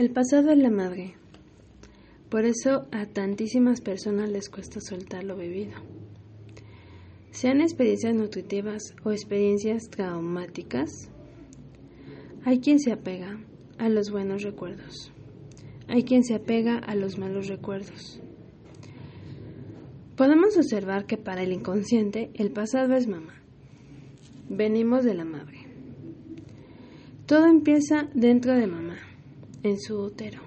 El pasado es la madre. Por eso a tantísimas personas les cuesta soltar lo vivido. Sean experiencias nutritivas o experiencias traumáticas, hay quien se apega a los buenos recuerdos. Hay quien se apega a los malos recuerdos. Podemos observar que para el inconsciente el pasado es mamá. Venimos de la madre. Todo empieza dentro de mamá, en su útero.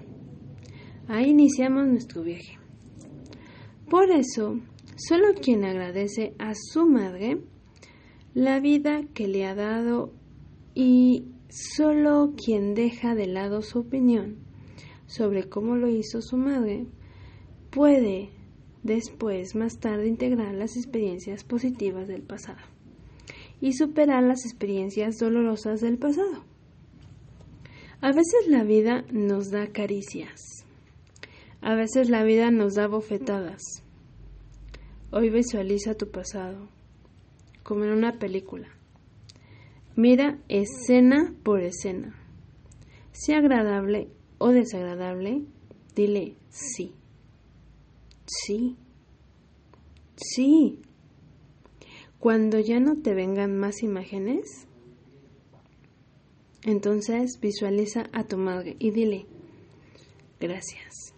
Ahí iniciamos nuestro viaje. Por eso, solo quien agradece a su madre la vida que le ha dado y solo quien deja de lado su opinión sobre cómo lo hizo su madre puede después, más tarde, integrar las experiencias positivas del pasado y superar las experiencias dolorosas del pasado. A veces la vida nos da caricias, a veces la vida nos da bofetadas. Hoy visualiza tu pasado, como en una película. Mira escena por escena. Sea agradable o desagradable, dile sí. Sí. Sí. Cuando ya no te vengan más imágenes, entonces visualiza a tu madre y dile, gracias.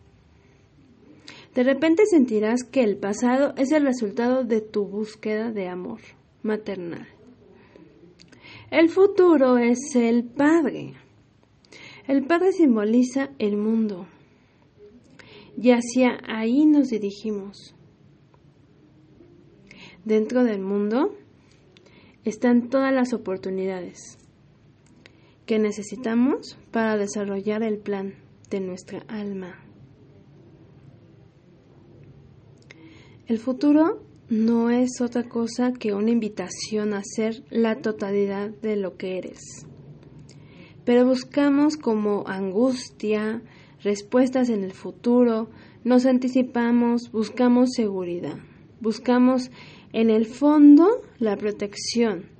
De repente sentirás que el pasado es el resultado de tu búsqueda de amor maternal. El futuro es el Padre. El Padre simboliza el mundo. Y hacia ahí nos dirigimos. Dentro del mundo están todas las oportunidades que necesitamos para desarrollar el plan de nuestra alma. El futuro no es otra cosa que una invitación a ser la totalidad de lo que eres. Pero buscamos como angustia, respuestas en el futuro, nos anticipamos, buscamos seguridad, buscamos en el fondo la protección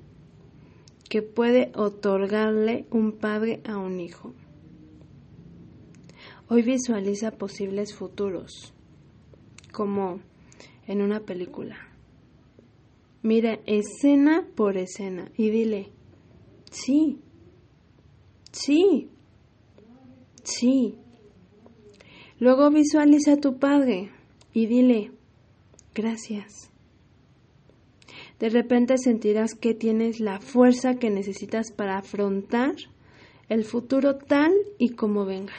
que puede otorgarle un padre a un hijo. Hoy visualiza posibles futuros, como en una película. Mira escena por escena y dile, sí, sí, sí. Luego visualiza a tu padre y dile, gracias. De repente sentirás que tienes la fuerza que necesitas para afrontar el futuro tal y como venga.